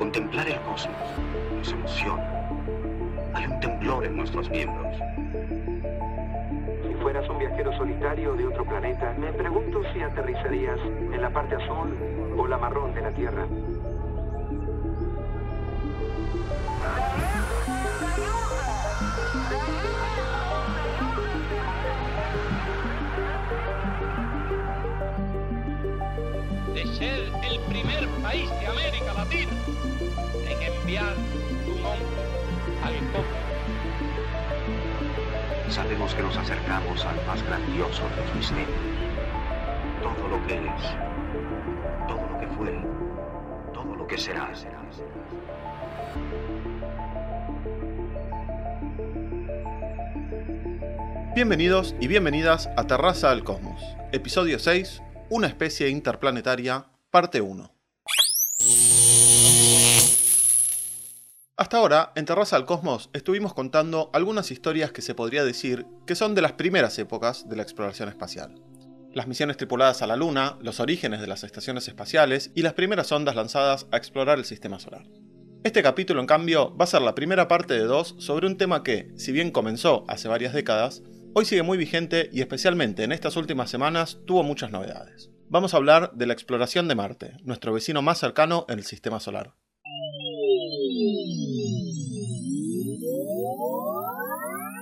Contemplar el cosmos nos emociona. Hay un temblor en nuestros miembros. Si fueras un viajero solitario de otro planeta, me pregunto si aterrizarías en la parte azul o la marrón de la Tierra. Enviar un hombre al. Sabemos que nos acercamos al más grandioso de los misterios. Todo lo que es, todo lo que fue, todo lo que será. Bienvenidos y bienvenidas a Terraza al Cosmos, episodio 6, Una especie interplanetaria, parte 1. Hasta ahora, en Terraza al Cosmos estuvimos contando algunas historias que se podría decir que son de las primeras épocas de la exploración espacial. Las misiones tripuladas a la Luna, los orígenes de las estaciones espaciales y las primeras sondas lanzadas a explorar el sistema solar. Este capítulo, en cambio, va a ser la primera parte de dos sobre un tema que, si bien comenzó hace varias décadas, hoy sigue muy vigente y especialmente en estas últimas semanas tuvo muchas novedades. Vamos a hablar de la exploración de Marte, nuestro vecino más cercano en el sistema solar.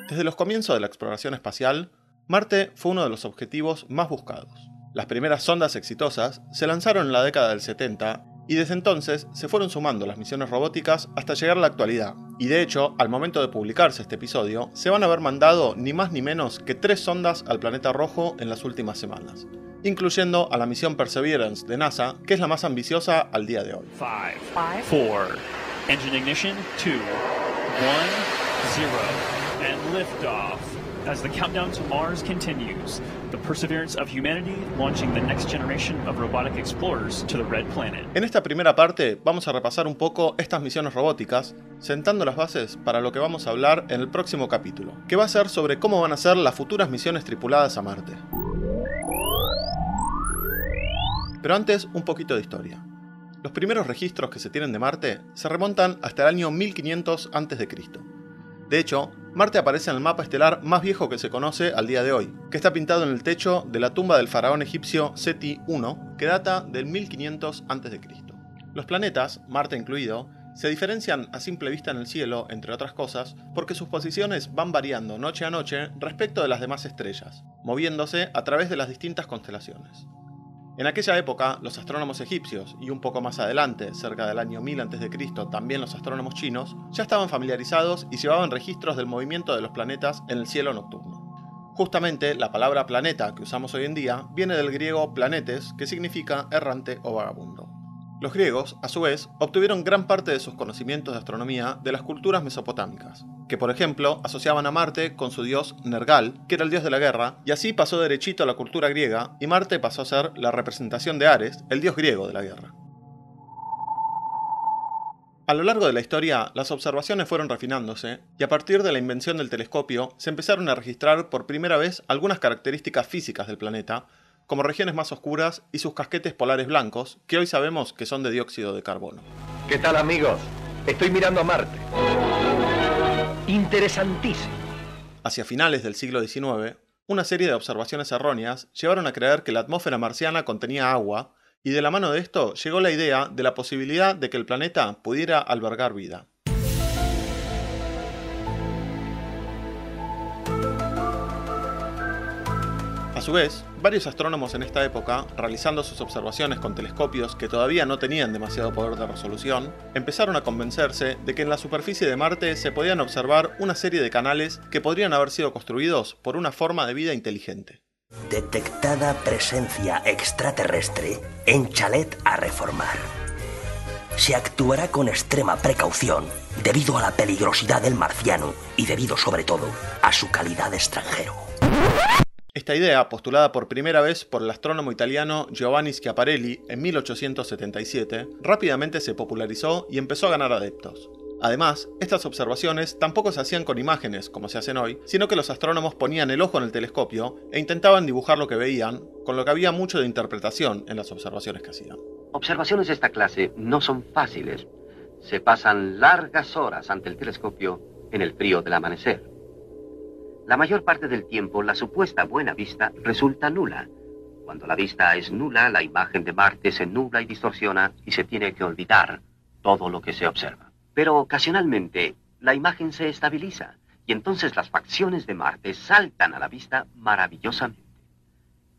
Desde los comienzos de la exploración espacial, Marte fue uno de los objetivos más buscados. Las primeras sondas exitosas se lanzaron en la década del 70 y desde entonces se fueron sumando las misiones robóticas hasta llegar a la actualidad. Y de hecho, al momento de publicarse este episodio, se van a haber mandado ni más ni menos que tres sondas al planeta rojo en las últimas semanas, incluyendo a la misión Perseverance de NASA, que es la más ambiciosa al día de hoy. Five, Five, four, engine ignition, two, one, and liftoff. As the countdown to Mars continues, the perseverance of humanity launching the next generation of robotic explorers to the Red Planet. En esta primera parte vamos a repasar un poco estas misiones robóticas, sentando las bases para lo que vamos a hablar en el próximo capítulo, que va a ser sobre cómo van a ser las futuras misiones tripuladas a Marte. Pero antes, un poquito de historia. Los primeros registros que se tienen de Marte se remontan hasta el año 1500 a.C. De hecho, Marte aparece en el mapa estelar más viejo que se conoce al día de hoy, que está pintado en el techo de la tumba del faraón egipcio Seti I, que data del 1500 a.C. Los planetas, Marte incluido, se diferencian a simple vista en el cielo, entre otras cosas, porque sus posiciones van variando noche a noche respecto de las demás estrellas, moviéndose a través de las distintas constelaciones. En aquella época, los astrónomos egipcios, y un poco más adelante, cerca del año 1000 a.C., también los astrónomos chinos, ya estaban familiarizados y llevaban registros del movimiento de los planetas en el cielo nocturno. Justamente, la palabra planeta que usamos hoy en día viene del griego planetes, que significa errante o vagabundo. Los griegos, a su vez, obtuvieron gran parte de sus conocimientos de astronomía de las culturas mesopotámicas, que por ejemplo asociaban a Marte con su dios Nergal, que era el dios de la guerra, y así pasó derechito a la cultura griega, y Marte pasó a ser la representación de Ares, el dios griego de la guerra. A lo largo de la historia, las observaciones fueron refinándose, y a partir de la invención del telescopio, se empezaron a registrar por primera vez algunas características físicas del planeta, como regiones más oscuras y sus casquetes polares blancos, que hoy sabemos que son de dióxido de carbono. ¿Qué tal amigos? Estoy mirando a Marte. Interesantísimo. Hacia finales del siglo XIX, una serie de observaciones erróneas llevaron a creer que la atmósfera marciana contenía agua, y de la mano de esto llegó la idea de la posibilidad de que el planeta pudiera albergar vida. Su vez, varios astrónomos en esta época, realizando sus observaciones con telescopios que todavía no tenían demasiado poder de resolución, empezaron a convencerse de que en la superficie de Marte se podían observar una serie de canales que podrían haber sido construidos por una forma de vida inteligente. Detectada presencia extraterrestre en chalet a reformar. Se actuará con extrema precaución debido a la peligrosidad del marciano y debido sobre todo a su calidad de extranjero. Esta idea, postulada por primera vez por el astrónomo italiano Giovanni Schiaparelli en 1877, rápidamente se popularizó y empezó a ganar adeptos. Además, estas observaciones tampoco se hacían con imágenes, como se hacen hoy, sino que los astrónomos ponían el ojo en el telescopio e intentaban dibujar lo que veían, con lo que había mucho de interpretación en las observaciones que hacían. Observaciones de esta clase no son fáciles, se pasan largas horas ante el telescopio en el frío del amanecer. La mayor parte del tiempo la supuesta buena vista resulta nula. Cuando la vista es nula, la imagen de Marte se nubla y distorsiona y se tiene que olvidar todo lo que se observa. Pero ocasionalmente la imagen se estabiliza y entonces las facciones de Marte saltan a la vista maravillosamente.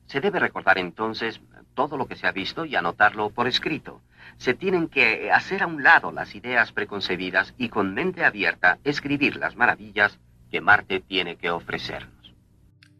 Se debe recordar entonces todo lo que se ha visto y anotarlo por escrito. Se tienen que hacer a un lado las ideas preconcebidas y con mente abierta escribir las maravillas que Marte tiene que ofrecernos.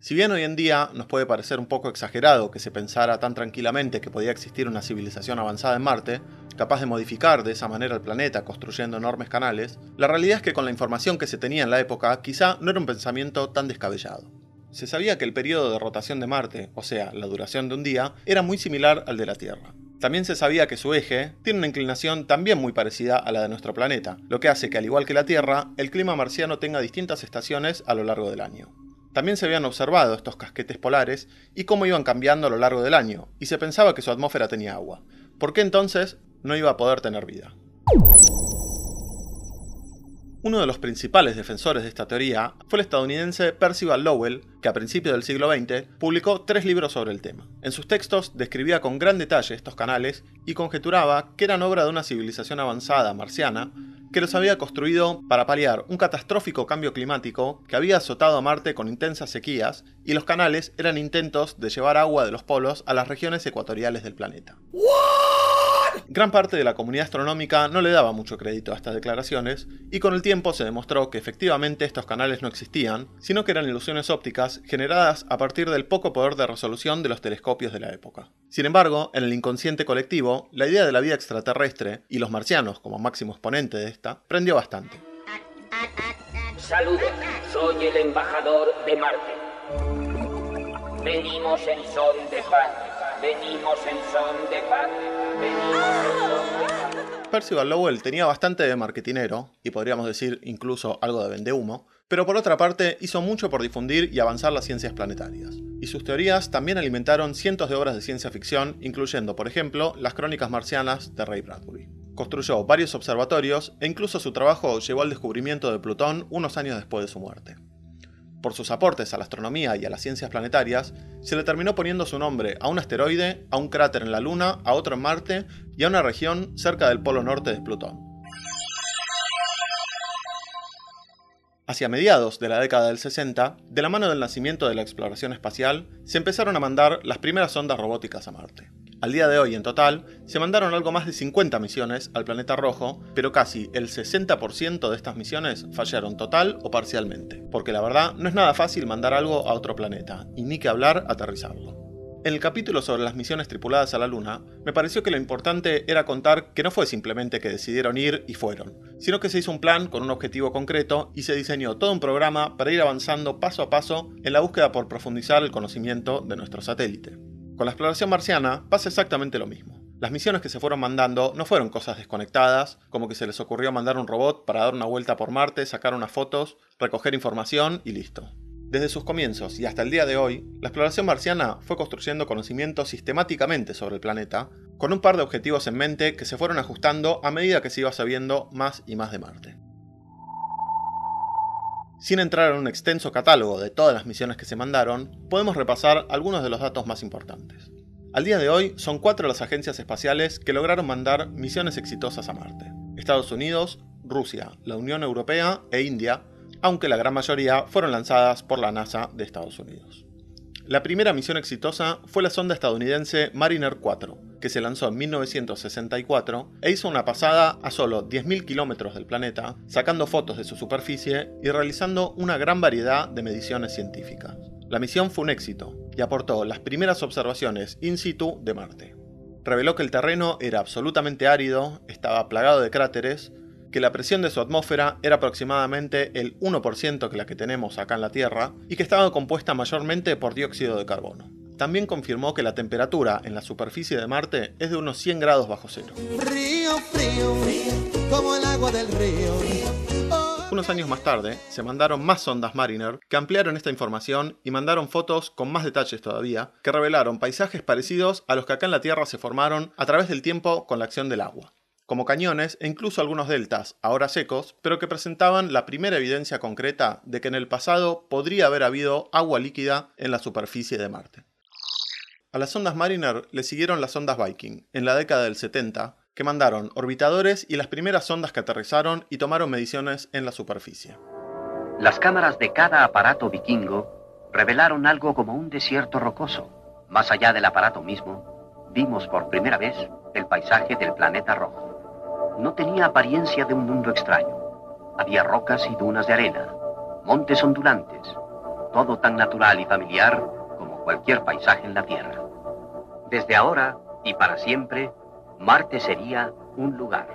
Si bien hoy en día nos puede parecer un poco exagerado que se pensara tan tranquilamente que podía existir una civilización avanzada en Marte, capaz de modificar de esa manera el planeta construyendo enormes canales, la realidad es que con la información que se tenía en la época quizá no era un pensamiento tan descabellado. Se sabía que el periodo de rotación de Marte, o sea, la duración de un día, era muy similar al de la Tierra. También se sabía que su eje tiene una inclinación también muy parecida a la de nuestro planeta, lo que hace que al igual que la Tierra, el clima marciano tenga distintas estaciones a lo largo del año. También se habían observado estos casquetes polares y cómo iban cambiando a lo largo del año, y se pensaba que su atmósfera tenía agua. ¿Por qué entonces no iba a poder tener vida? Uno de los principales defensores de esta teoría fue el estadounidense Percival Lowell, que a principios del siglo XX publicó tres libros sobre el tema. En sus textos describía con gran detalle estos canales y conjeturaba que eran obra de una civilización avanzada marciana que los había construido para paliar un catastrófico cambio climático que había azotado a Marte con intensas sequías y los canales eran intentos de llevar agua de los polos a las regiones ecuatoriales del planeta. Gran parte de la comunidad astronómica no le daba mucho crédito a estas declaraciones, y con el tiempo se demostró que efectivamente estos canales no existían, sino que eran ilusiones ópticas generadas a partir del poco poder de resolución de los telescopios de la época. Sin embargo, en el inconsciente colectivo, la idea de la vida extraterrestre, y los marcianos como máximo exponente de esta, prendió bastante. Saludos, soy el embajador de Marte. Venimos en son de paz. Venimos en son de paz. Percival Lowell tenía bastante de marketinero, y podríamos decir incluso algo de vendehumo, pero por otra parte hizo mucho por difundir y avanzar las ciencias planetarias. Y sus teorías también alimentaron cientos de obras de ciencia ficción, incluyendo, por ejemplo, las crónicas marcianas de Ray Bradbury. Construyó varios observatorios e incluso su trabajo llevó al descubrimiento de Plutón unos años después de su muerte. Por sus aportes a la astronomía y a las ciencias planetarias, se le terminó poniendo su nombre a un asteroide, a un cráter en la Luna, a otro en Marte y a una región cerca del polo norte de Plutón. Hacia mediados de la década del 60, de la mano del nacimiento de la exploración espacial, se empezaron a mandar las primeras ondas robóticas a Marte. Al día de hoy, en total, se mandaron algo más de 50 misiones al planeta rojo, pero casi el 60% de estas misiones fallaron total o parcialmente, porque la verdad no es nada fácil mandar algo a otro planeta, y ni que hablar aterrizarlo. En el capítulo sobre las misiones tripuladas a la Luna, me pareció que lo importante era contar que no fue simplemente que decidieron ir y fueron, sino que se hizo un plan con un objetivo concreto y se diseñó todo un programa para ir avanzando paso a paso en la búsqueda por profundizar el conocimiento de nuestro satélite. Con la exploración marciana pasa exactamente lo mismo. Las misiones que se fueron mandando no fueron cosas desconectadas, como que se les ocurrió mandar un robot para dar una vuelta por Marte, sacar unas fotos, recoger información y listo. Desde sus comienzos y hasta el día de hoy, la exploración marciana fue construyendo conocimiento sistemáticamente sobre el planeta, con un par de objetivos en mente que se fueron ajustando a medida que se iba sabiendo más y más de Marte. Sin entrar en un extenso catálogo de todas las misiones que se mandaron, podemos repasar algunos de los datos más importantes. Al día de hoy son cuatro las agencias espaciales que lograron mandar misiones exitosas a Marte. Estados Unidos, Rusia, la Unión Europea e India, aunque la gran mayoría fueron lanzadas por la NASA de Estados Unidos. La primera misión exitosa fue la sonda estadounidense Mariner 4, que se lanzó en 1964 e hizo una pasada a solo 10.000 kilómetros del planeta, sacando fotos de su superficie y realizando una gran variedad de mediciones científicas. La misión fue un éxito y aportó las primeras observaciones in situ de Marte. Reveló que el terreno era absolutamente árido, estaba plagado de cráteres, que la presión de su atmósfera era aproximadamente el 1% que la que tenemos acá en la Tierra y que estaba compuesta mayormente por dióxido de carbono. También confirmó que la temperatura en la superficie de Marte es de unos 100 grados bajo cero. como el agua del río. Unos años más tarde, se mandaron más sondas Mariner que ampliaron esta información y mandaron fotos con más detalles todavía, que revelaron paisajes parecidos a los que acá en la Tierra se formaron a través del tiempo con la acción del agua. Como cañones e incluso algunos deltas, ahora secos, pero que presentaban la primera evidencia concreta de que en el pasado podría haber habido agua líquida en la superficie de Marte. A las sondas Mariner le siguieron las sondas Viking, en la década del 70, que mandaron orbitadores y las primeras sondas que aterrizaron y tomaron mediciones en la superficie. Las cámaras de cada aparato vikingo revelaron algo como un desierto rocoso. Más allá del aparato mismo, vimos por primera vez el paisaje del planeta rojo. No tenía apariencia de un mundo extraño. Había rocas y dunas de arena, montes ondulantes, todo tan natural y familiar como cualquier paisaje en la Tierra. Desde ahora y para siempre, Marte sería un lugar,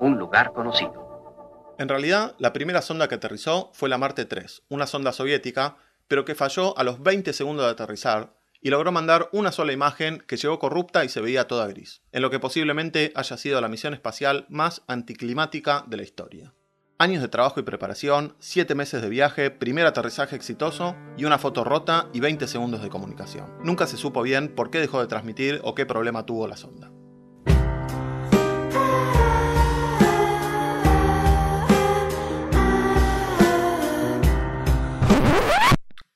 un lugar conocido. En realidad, la primera sonda que aterrizó fue la Marte 3, una sonda soviética, pero que falló a los 20 segundos de aterrizar y logró mandar una sola imagen que llegó corrupta y se veía toda gris, en lo que posiblemente haya sido la misión espacial más anticlimática de la historia. Años de trabajo y preparación, 7 meses de viaje, primer aterrizaje exitoso y una foto rota y 20 segundos de comunicación. Nunca se supo bien por qué dejó de transmitir o qué problema tuvo la sonda.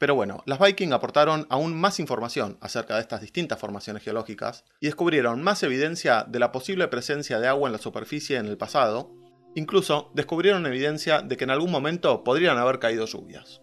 Pero bueno, las Viking aportaron aún más información acerca de estas distintas formaciones geológicas y descubrieron más evidencia de la posible presencia de agua en la superficie en el pasado, incluso descubrieron evidencia de que en algún momento podrían haber caído lluvias.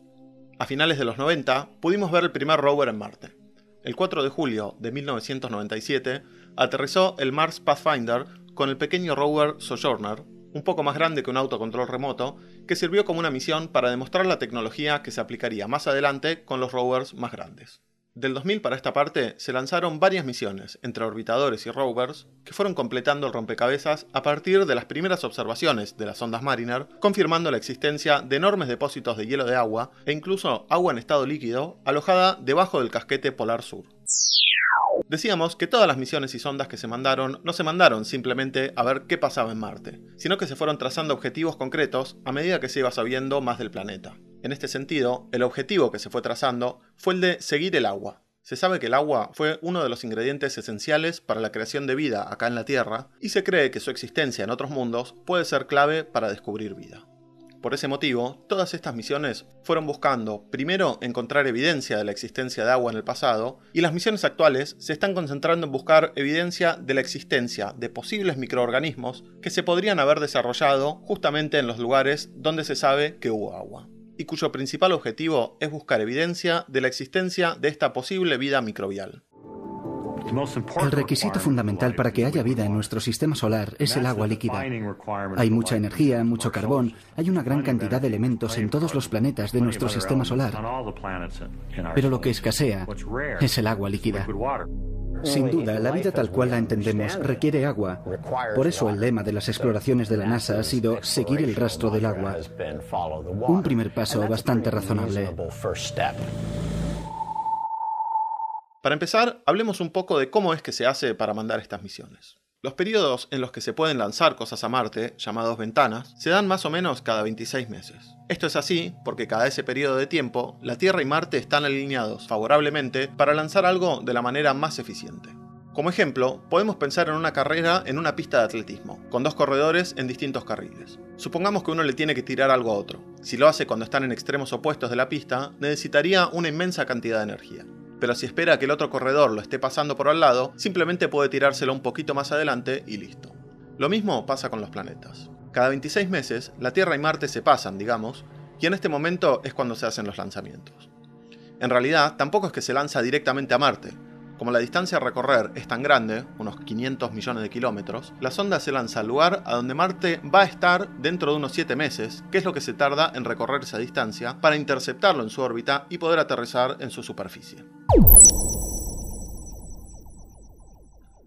A finales de los 90 pudimos ver el primer rover en Marte. El 4 de julio de 1997 aterrizó el Mars Pathfinder con el pequeño rover Sojourner, un poco más grande que un autocontrol remoto, que sirvió como una misión para demostrar la tecnología que se aplicaría más adelante con los rovers más grandes. Del 2000 para esta parte se lanzaron varias misiones entre orbitadores y rovers que fueron completando el rompecabezas a partir de las primeras observaciones de las ondas Mariner, confirmando la existencia de enormes depósitos de hielo de agua e incluso agua en estado líquido alojada debajo del casquete polar sur. Decíamos que todas las misiones y sondas que se mandaron no se mandaron simplemente a ver qué pasaba en Marte, sino que se fueron trazando objetivos concretos a medida que se iba sabiendo más del planeta. En este sentido, el objetivo que se fue trazando fue el de seguir el agua. Se sabe que el agua fue uno de los ingredientes esenciales para la creación de vida acá en la Tierra y se cree que su existencia en otros mundos puede ser clave para descubrir vida. Por ese motivo, todas estas misiones fueron buscando, primero, encontrar evidencia de la existencia de agua en el pasado, y las misiones actuales se están concentrando en buscar evidencia de la existencia de posibles microorganismos que se podrían haber desarrollado justamente en los lugares donde se sabe que hubo agua, y cuyo principal objetivo es buscar evidencia de la existencia de esta posible vida microbial. El requisito fundamental para que haya vida en nuestro sistema solar es el agua líquida. Hay mucha energía, mucho carbón, hay una gran cantidad de elementos en todos los planetas de nuestro sistema solar. Pero lo que escasea es el agua líquida. Sin duda, la vida tal cual la entendemos requiere agua. Por eso el lema de las exploraciones de la NASA ha sido seguir el rastro del agua. Un primer paso bastante razonable. Para empezar, hablemos un poco de cómo es que se hace para mandar estas misiones. Los periodos en los que se pueden lanzar cosas a Marte, llamados ventanas, se dan más o menos cada 26 meses. Esto es así porque cada ese periodo de tiempo, la Tierra y Marte están alineados favorablemente para lanzar algo de la manera más eficiente. Como ejemplo, podemos pensar en una carrera en una pista de atletismo, con dos corredores en distintos carriles. Supongamos que uno le tiene que tirar algo a otro. Si lo hace cuando están en extremos opuestos de la pista, necesitaría una inmensa cantidad de energía pero si espera que el otro corredor lo esté pasando por al lado, simplemente puede tirárselo un poquito más adelante y listo. Lo mismo pasa con los planetas. Cada 26 meses, la Tierra y Marte se pasan, digamos, y en este momento es cuando se hacen los lanzamientos. En realidad, tampoco es que se lanza directamente a Marte, como la distancia a recorrer es tan grande, unos 500 millones de kilómetros, la sonda se lanza al lugar a donde Marte va a estar dentro de unos 7 meses, que es lo que se tarda en recorrer esa distancia, para interceptarlo en su órbita y poder aterrizar en su superficie.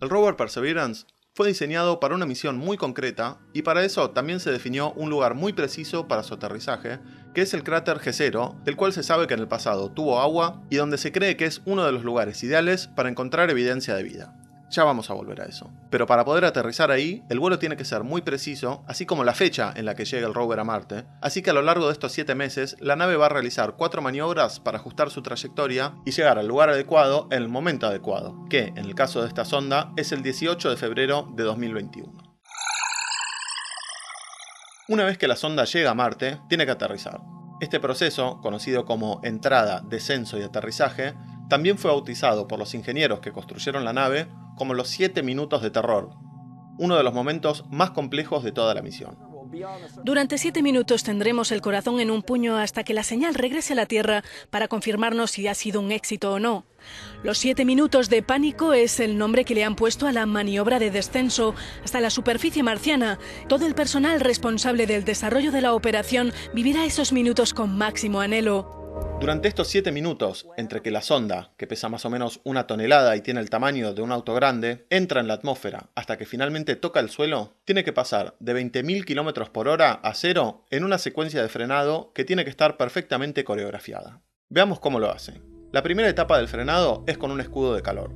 El rover Perseverance fue diseñado para una misión muy concreta y para eso también se definió un lugar muy preciso para su aterrizaje, que es el cráter G0, del cual se sabe que en el pasado tuvo agua y donde se cree que es uno de los lugares ideales para encontrar evidencia de vida. Ya vamos a volver a eso. Pero para poder aterrizar ahí, el vuelo tiene que ser muy preciso, así como la fecha en la que llega el rover a Marte. Así que a lo largo de estos 7 meses, la nave va a realizar 4 maniobras para ajustar su trayectoria y llegar al lugar adecuado en el momento adecuado, que en el caso de esta sonda es el 18 de febrero de 2021. Una vez que la sonda llega a Marte, tiene que aterrizar. Este proceso, conocido como entrada, descenso y aterrizaje, también fue bautizado por los ingenieros que construyeron la nave como los 7 minutos de terror, uno de los momentos más complejos de toda la misión. Durante siete minutos tendremos el corazón en un puño hasta que la señal regrese a la Tierra para confirmarnos si ha sido un éxito o no. Los siete minutos de pánico es el nombre que le han puesto a la maniobra de descenso hasta la superficie marciana. Todo el personal responsable del desarrollo de la operación vivirá esos minutos con máximo anhelo. Durante estos 7 minutos, entre que la sonda, que pesa más o menos una tonelada y tiene el tamaño de un auto grande, entra en la atmósfera hasta que finalmente toca el suelo, tiene que pasar de 20.000 km por hora a cero en una secuencia de frenado que tiene que estar perfectamente coreografiada. Veamos cómo lo hace. La primera etapa del frenado es con un escudo de calor.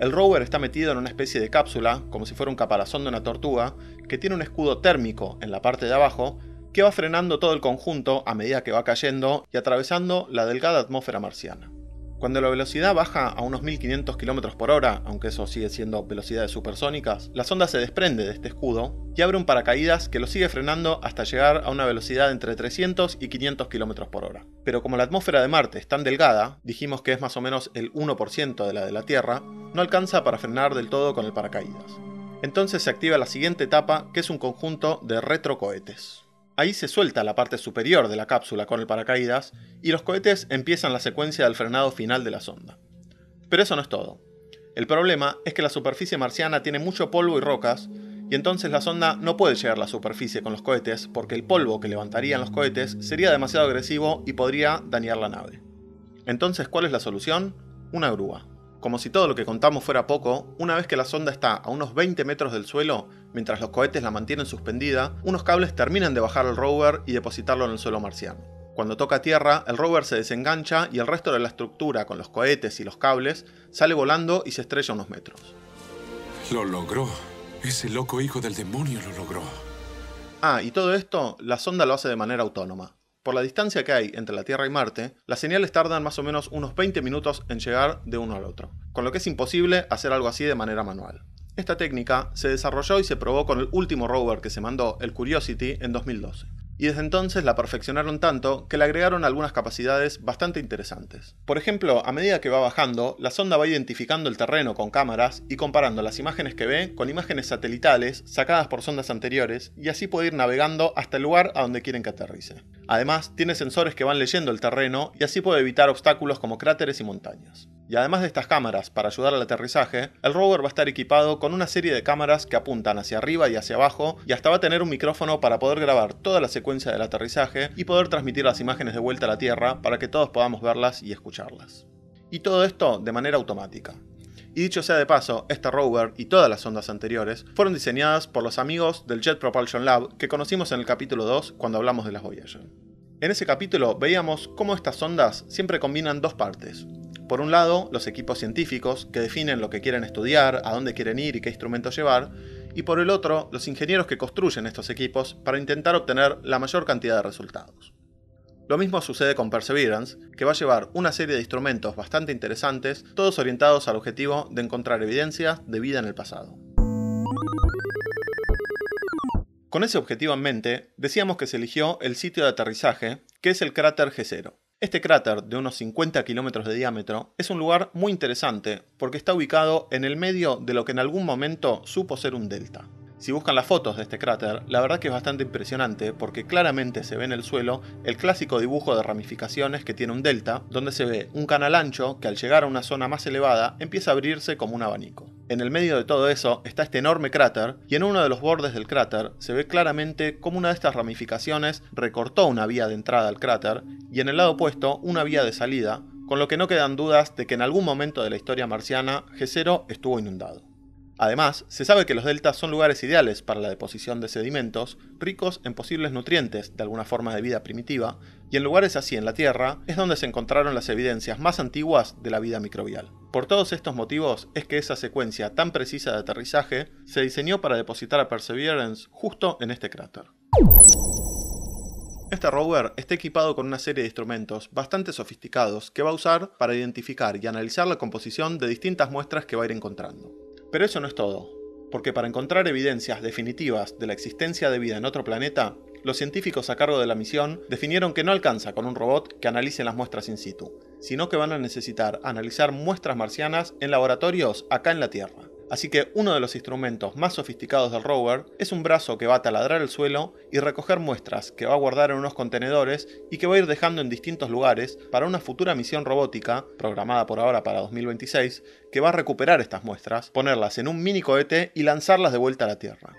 El rover está metido en una especie de cápsula, como si fuera un caparazón de una tortuga, que tiene un escudo térmico en la parte de abajo que va frenando todo el conjunto a medida que va cayendo y atravesando la delgada atmósfera marciana. Cuando la velocidad baja a unos 1500 km por hora, aunque eso sigue siendo velocidades supersónicas, la sonda se desprende de este escudo y abre un paracaídas que lo sigue frenando hasta llegar a una velocidad entre 300 y 500 km por hora. Pero como la atmósfera de Marte es tan delgada, dijimos que es más o menos el 1% de la de la Tierra, no alcanza para frenar del todo con el paracaídas. Entonces se activa la siguiente etapa, que es un conjunto de retrocohetes. Ahí se suelta la parte superior de la cápsula con el paracaídas y los cohetes empiezan la secuencia del frenado final de la sonda. Pero eso no es todo. El problema es que la superficie marciana tiene mucho polvo y rocas, y entonces la sonda no puede llegar a la superficie con los cohetes porque el polvo que levantarían los cohetes sería demasiado agresivo y podría dañar la nave. Entonces, ¿cuál es la solución? Una grúa. Como si todo lo que contamos fuera poco, una vez que la sonda está a unos 20 metros del suelo, mientras los cohetes la mantienen suspendida, unos cables terminan de bajar al rover y depositarlo en el suelo marciano. Cuando toca tierra, el rover se desengancha y el resto de la estructura con los cohetes y los cables sale volando y se estrella unos metros. Lo logró. Ese loco hijo del demonio lo logró. Ah, y todo esto, la sonda lo hace de manera autónoma. Por la distancia que hay entre la Tierra y Marte, las señales tardan más o menos unos 20 minutos en llegar de uno al otro, con lo que es imposible hacer algo así de manera manual. Esta técnica se desarrolló y se probó con el último rover que se mandó, el Curiosity, en 2012 y desde entonces la perfeccionaron tanto que le agregaron algunas capacidades bastante interesantes. Por ejemplo, a medida que va bajando, la sonda va identificando el terreno con cámaras y comparando las imágenes que ve con imágenes satelitales sacadas por sondas anteriores y así puede ir navegando hasta el lugar a donde quieren que aterrice. Además, tiene sensores que van leyendo el terreno y así puede evitar obstáculos como cráteres y montañas. Y además de estas cámaras para ayudar al aterrizaje, el rover va a estar equipado con una serie de cámaras que apuntan hacia arriba y hacia abajo y hasta va a tener un micrófono para poder grabar toda la secuencia del aterrizaje y poder transmitir las imágenes de vuelta a la Tierra para que todos podamos verlas y escucharlas. Y todo esto de manera automática. Y dicho sea de paso, este rover y todas las ondas anteriores fueron diseñadas por los amigos del Jet Propulsion Lab que conocimos en el capítulo 2 cuando hablamos de las Voyager. En ese capítulo veíamos cómo estas ondas siempre combinan dos partes, por un lado, los equipos científicos, que definen lo que quieren estudiar, a dónde quieren ir y qué instrumentos llevar, y por el otro, los ingenieros que construyen estos equipos para intentar obtener la mayor cantidad de resultados. Lo mismo sucede con Perseverance, que va a llevar una serie de instrumentos bastante interesantes, todos orientados al objetivo de encontrar evidencias de vida en el pasado. Con ese objetivo en mente, decíamos que se eligió el sitio de aterrizaje, que es el cráter G0. Este cráter, de unos 50 kilómetros de diámetro, es un lugar muy interesante porque está ubicado en el medio de lo que en algún momento supo ser un delta. Si buscan las fotos de este cráter, la verdad que es bastante impresionante porque claramente se ve en el suelo el clásico dibujo de ramificaciones que tiene un delta, donde se ve un canal ancho que al llegar a una zona más elevada empieza a abrirse como un abanico. En el medio de todo eso está este enorme cráter y en uno de los bordes del cráter se ve claramente cómo una de estas ramificaciones recortó una vía de entrada al cráter y en el lado opuesto una vía de salida, con lo que no quedan dudas de que en algún momento de la historia marciana G0 estuvo inundado. Además, se sabe que los deltas son lugares ideales para la deposición de sedimentos, ricos en posibles nutrientes de alguna forma de vida primitiva, y en lugares así en la Tierra es donde se encontraron las evidencias más antiguas de la vida microbial. Por todos estos motivos es que esa secuencia tan precisa de aterrizaje se diseñó para depositar a Perseverance justo en este cráter. Este rover está equipado con una serie de instrumentos bastante sofisticados que va a usar para identificar y analizar la composición de distintas muestras que va a ir encontrando. Pero eso no es todo, porque para encontrar evidencias definitivas de la existencia de vida en otro planeta, los científicos a cargo de la misión definieron que no alcanza con un robot que analice las muestras in situ, sino que van a necesitar analizar muestras marcianas en laboratorios acá en la Tierra. Así que uno de los instrumentos más sofisticados del rover es un brazo que va a taladrar el suelo y recoger muestras que va a guardar en unos contenedores y que va a ir dejando en distintos lugares para una futura misión robótica, programada por ahora para 2026, que va a recuperar estas muestras, ponerlas en un mini cohete y lanzarlas de vuelta a la Tierra.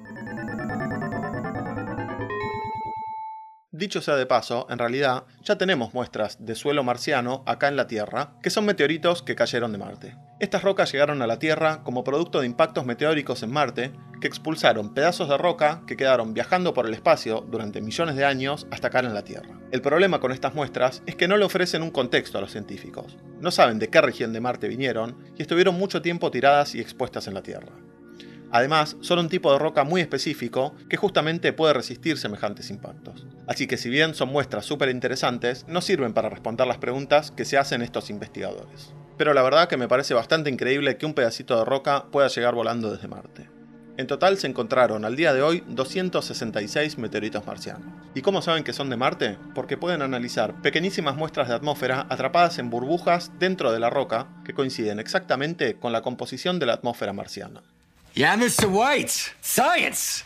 Dicho sea de paso, en realidad ya tenemos muestras de suelo marciano acá en la Tierra, que son meteoritos que cayeron de Marte. Estas rocas llegaron a la Tierra como producto de impactos meteóricos en Marte, que expulsaron pedazos de roca que quedaron viajando por el espacio durante millones de años hasta caer en la Tierra. El problema con estas muestras es que no le ofrecen un contexto a los científicos. No saben de qué región de Marte vinieron y estuvieron mucho tiempo tiradas y expuestas en la Tierra. Además, son un tipo de roca muy específico que justamente puede resistir semejantes impactos. Así que si bien son muestras súper interesantes, no sirven para responder las preguntas que se hacen estos investigadores. Pero la verdad que me parece bastante increíble que un pedacito de roca pueda llegar volando desde Marte. En total se encontraron al día de hoy 266 meteoritos marcianos. ¿Y cómo saben que son de Marte? Porque pueden analizar pequeñísimas muestras de atmósfera atrapadas en burbujas dentro de la roca que coinciden exactamente con la composición de la atmósfera marciana. Yeah, Mr. White. Science.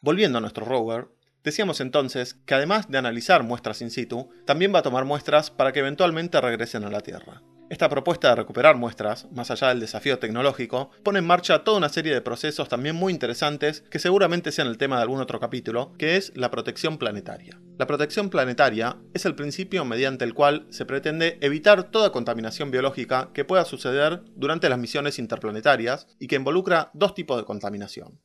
Volviendo a nuestro rover, decíamos entonces que además de analizar muestras in situ, también va a tomar muestras para que eventualmente regresen a la Tierra. Esta propuesta de recuperar muestras, más allá del desafío tecnológico, pone en marcha toda una serie de procesos también muy interesantes que seguramente sean el tema de algún otro capítulo, que es la protección planetaria. La protección planetaria es el principio mediante el cual se pretende evitar toda contaminación biológica que pueda suceder durante las misiones interplanetarias y que involucra dos tipos de contaminación.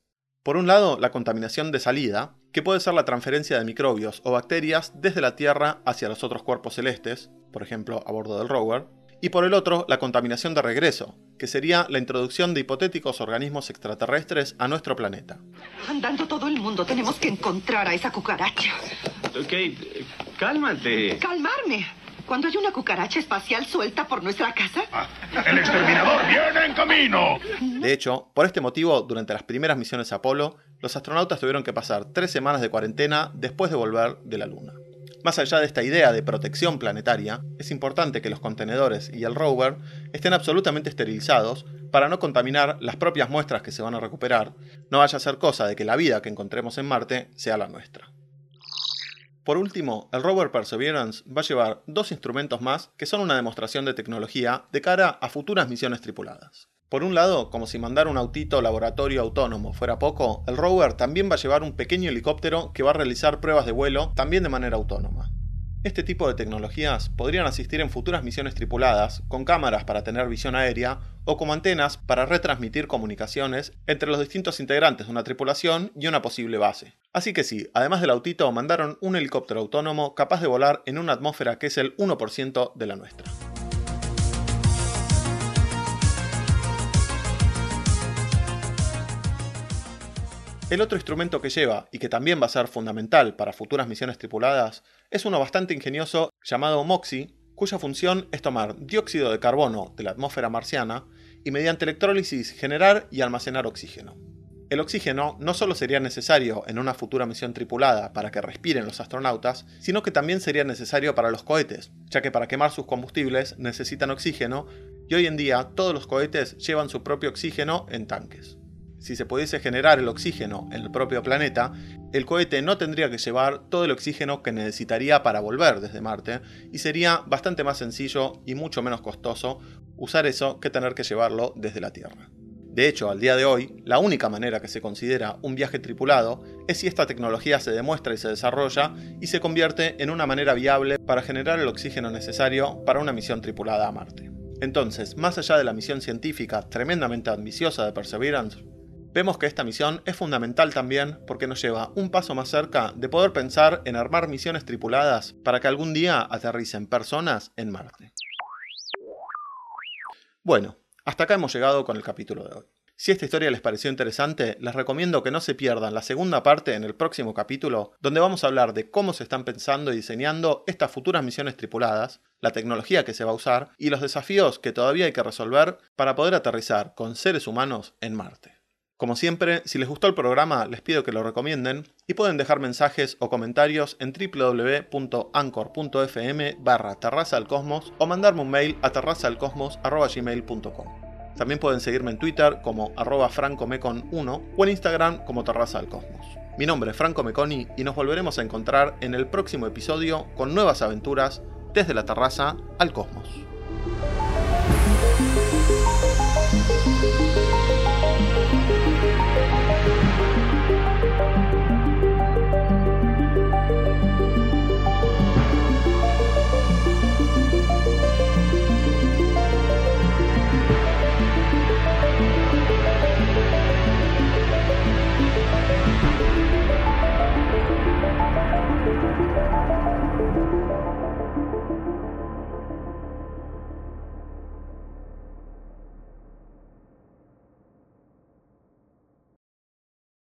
Por un lado, la contaminación de salida, que puede ser la transferencia de microbios o bacterias desde la Tierra hacia los otros cuerpos celestes, por ejemplo a bordo del rover, y por el otro la contaminación de regreso, que sería la introducción de hipotéticos organismos extraterrestres a nuestro planeta. Andando todo el mundo tenemos que encontrar a esa cucaracha. Kate, cálmate. Calmarme. Cuando hay una cucaracha espacial suelta por nuestra casa. Ah, ¡El exterminador viene en camino! De hecho, por este motivo, durante las primeras misiones Apolo, los astronautas tuvieron que pasar tres semanas de cuarentena después de volver de la Luna. Más allá de esta idea de protección planetaria, es importante que los contenedores y el rover estén absolutamente esterilizados para no contaminar las propias muestras que se van a recuperar, no vaya a ser cosa de que la vida que encontremos en Marte sea la nuestra. Por último, el rover Perseverance va a llevar dos instrumentos más que son una demostración de tecnología de cara a futuras misiones tripuladas. Por un lado, como si mandar un autito laboratorio autónomo fuera poco, el rover también va a llevar un pequeño helicóptero que va a realizar pruebas de vuelo también de manera autónoma. Este tipo de tecnologías podrían asistir en futuras misiones tripuladas, con cámaras para tener visión aérea o como antenas para retransmitir comunicaciones entre los distintos integrantes de una tripulación y una posible base. Así que sí, además del autito, mandaron un helicóptero autónomo capaz de volar en una atmósfera que es el 1% de la nuestra. El otro instrumento que lleva, y que también va a ser fundamental para futuras misiones tripuladas, es uno bastante ingenioso llamado MOXIE, cuya función es tomar dióxido de carbono de la atmósfera marciana y mediante electrólisis generar y almacenar oxígeno. El oxígeno no solo sería necesario en una futura misión tripulada para que respiren los astronautas, sino que también sería necesario para los cohetes, ya que para quemar sus combustibles necesitan oxígeno y hoy en día todos los cohetes llevan su propio oxígeno en tanques si se pudiese generar el oxígeno en el propio planeta, el cohete no tendría que llevar todo el oxígeno que necesitaría para volver desde Marte, y sería bastante más sencillo y mucho menos costoso usar eso que tener que llevarlo desde la Tierra. De hecho, al día de hoy, la única manera que se considera un viaje tripulado es si esta tecnología se demuestra y se desarrolla y se convierte en una manera viable para generar el oxígeno necesario para una misión tripulada a Marte. Entonces, más allá de la misión científica tremendamente ambiciosa de Perseverance, Vemos que esta misión es fundamental también porque nos lleva un paso más cerca de poder pensar en armar misiones tripuladas para que algún día aterricen personas en Marte. Bueno, hasta acá hemos llegado con el capítulo de hoy. Si esta historia les pareció interesante, les recomiendo que no se pierdan la segunda parte en el próximo capítulo, donde vamos a hablar de cómo se están pensando y diseñando estas futuras misiones tripuladas, la tecnología que se va a usar y los desafíos que todavía hay que resolver para poder aterrizar con seres humanos en Marte. Como siempre, si les gustó el programa, les pido que lo recomienden y pueden dejar mensajes o comentarios en www.anchor.fm barra o mandarme un mail a terrazaalcosmos.gmail.com. También pueden seguirme en Twitter como arroba francomecon1 o en Instagram como Terraza. Mi nombre es Franco Meconi y nos volveremos a encontrar en el próximo episodio con nuevas aventuras desde la terraza al cosmos.